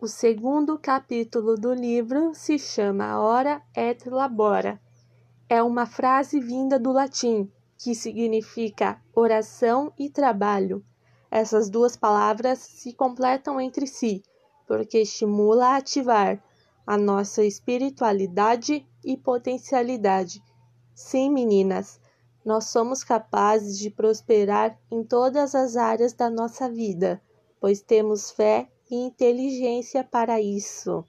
O segundo capítulo do livro se chama Ora et Labora. É uma frase vinda do latim, que significa oração e trabalho. Essas duas palavras se completam entre si, porque estimula a ativar a nossa espiritualidade e potencialidade. Sim, meninas, nós somos capazes de prosperar em todas as áreas da nossa vida, pois temos fé e inteligência para isso.